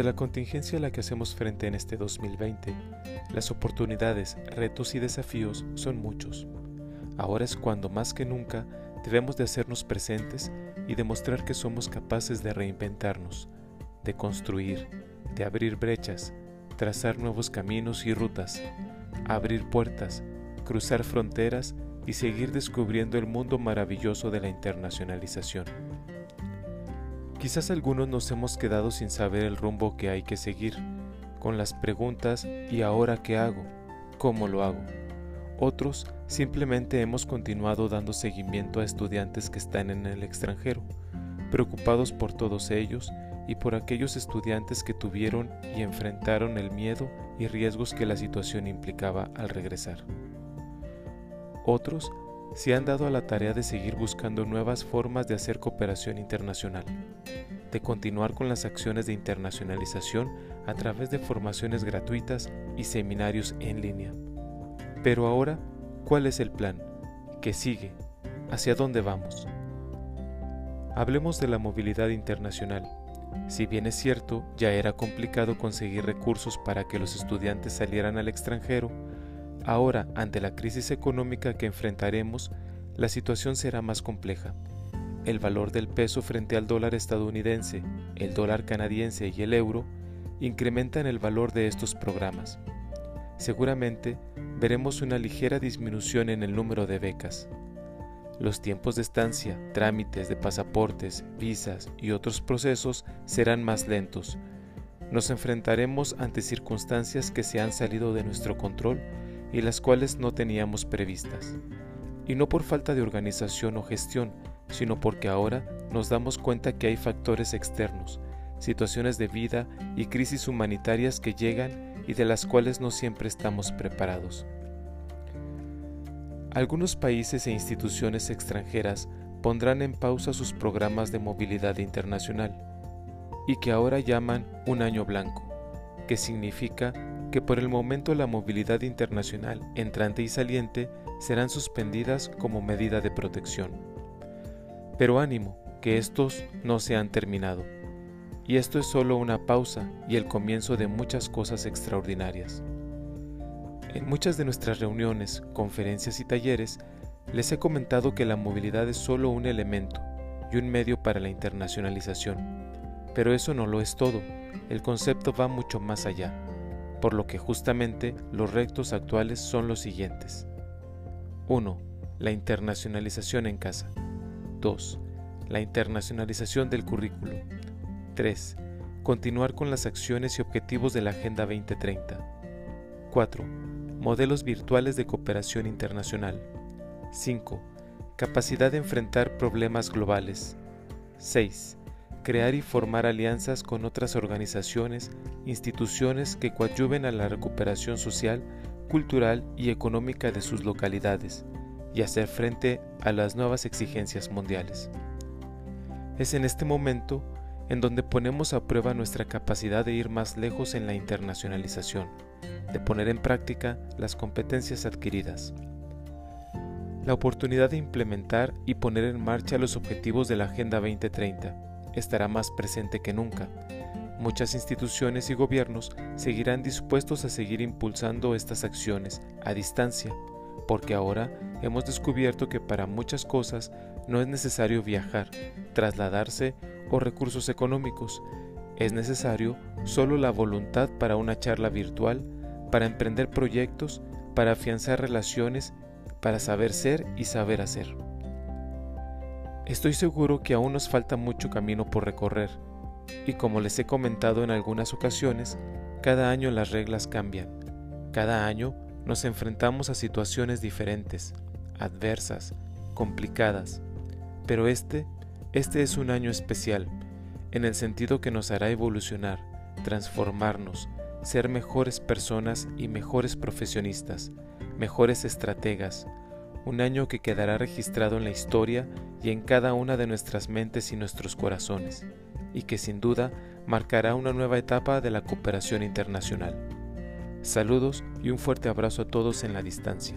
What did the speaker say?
Ante la contingencia a la que hacemos frente en este 2020, las oportunidades, retos y desafíos son muchos. Ahora es cuando más que nunca debemos de hacernos presentes y demostrar que somos capaces de reinventarnos, de construir, de abrir brechas, trazar nuevos caminos y rutas, abrir puertas, cruzar fronteras y seguir descubriendo el mundo maravilloso de la internacionalización. Quizás algunos nos hemos quedado sin saber el rumbo que hay que seguir, con las preguntas ¿y ahora qué hago? ¿Cómo lo hago? Otros simplemente hemos continuado dando seguimiento a estudiantes que están en el extranjero, preocupados por todos ellos y por aquellos estudiantes que tuvieron y enfrentaron el miedo y riesgos que la situación implicaba al regresar. Otros se han dado a la tarea de seguir buscando nuevas formas de hacer cooperación internacional, de continuar con las acciones de internacionalización a través de formaciones gratuitas y seminarios en línea. Pero ahora, ¿cuál es el plan? ¿Qué sigue? ¿Hacia dónde vamos? Hablemos de la movilidad internacional. Si bien es cierto, ya era complicado conseguir recursos para que los estudiantes salieran al extranjero, Ahora, ante la crisis económica que enfrentaremos, la situación será más compleja. El valor del peso frente al dólar estadounidense, el dólar canadiense y el euro incrementan el valor de estos programas. Seguramente veremos una ligera disminución en el número de becas. Los tiempos de estancia, trámites de pasaportes, visas y otros procesos serán más lentos. Nos enfrentaremos ante circunstancias que se han salido de nuestro control y las cuales no teníamos previstas. Y no por falta de organización o gestión, sino porque ahora nos damos cuenta que hay factores externos, situaciones de vida y crisis humanitarias que llegan y de las cuales no siempre estamos preparados. Algunos países e instituciones extranjeras pondrán en pausa sus programas de movilidad internacional y que ahora llaman un año blanco, que significa que por el momento la movilidad internacional entrante y saliente serán suspendidas como medida de protección. Pero ánimo, que estos no se han terminado. Y esto es solo una pausa y el comienzo de muchas cosas extraordinarias. En muchas de nuestras reuniones, conferencias y talleres, les he comentado que la movilidad es solo un elemento y un medio para la internacionalización. Pero eso no lo es todo, el concepto va mucho más allá por lo que justamente los retos actuales son los siguientes. 1. La internacionalización en casa. 2. La internacionalización del currículo. 3. Continuar con las acciones y objetivos de la Agenda 2030. 4. Modelos virtuales de cooperación internacional. 5. Capacidad de enfrentar problemas globales. 6 crear y formar alianzas con otras organizaciones, instituciones que coadyuven a la recuperación social, cultural y económica de sus localidades y hacer frente a las nuevas exigencias mundiales. Es en este momento en donde ponemos a prueba nuestra capacidad de ir más lejos en la internacionalización, de poner en práctica las competencias adquiridas. La oportunidad de implementar y poner en marcha los objetivos de la Agenda 2030 estará más presente que nunca. Muchas instituciones y gobiernos seguirán dispuestos a seguir impulsando estas acciones a distancia, porque ahora hemos descubierto que para muchas cosas no es necesario viajar, trasladarse o recursos económicos. Es necesario solo la voluntad para una charla virtual, para emprender proyectos, para afianzar relaciones, para saber ser y saber hacer. Estoy seguro que aún nos falta mucho camino por recorrer, y como les he comentado en algunas ocasiones, cada año las reglas cambian. Cada año nos enfrentamos a situaciones diferentes, adversas, complicadas, pero este, este es un año especial, en el sentido que nos hará evolucionar, transformarnos, ser mejores personas y mejores profesionistas, mejores estrategas, un año que quedará registrado en la historia y en cada una de nuestras mentes y nuestros corazones, y que sin duda marcará una nueva etapa de la cooperación internacional. Saludos y un fuerte abrazo a todos en la distancia.